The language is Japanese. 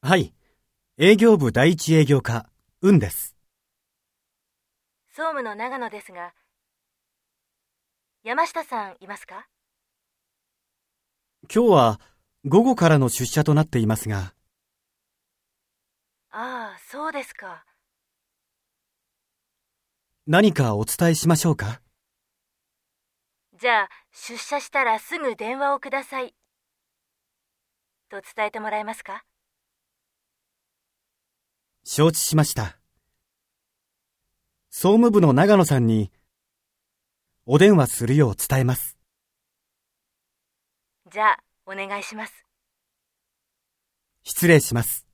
はい。営業部第一営業課、運です。総務の長野ですが、山下さんいますか？今日は午後からの出社となっていますが、ああ、そうですか。何かお伝えしましょうか？じゃあ、出社したらすぐ電話をください。と伝えてもらえますか？承知しました。総務部の長野さんに、お電話するよう伝えます。じゃあ、お願いします。失礼します。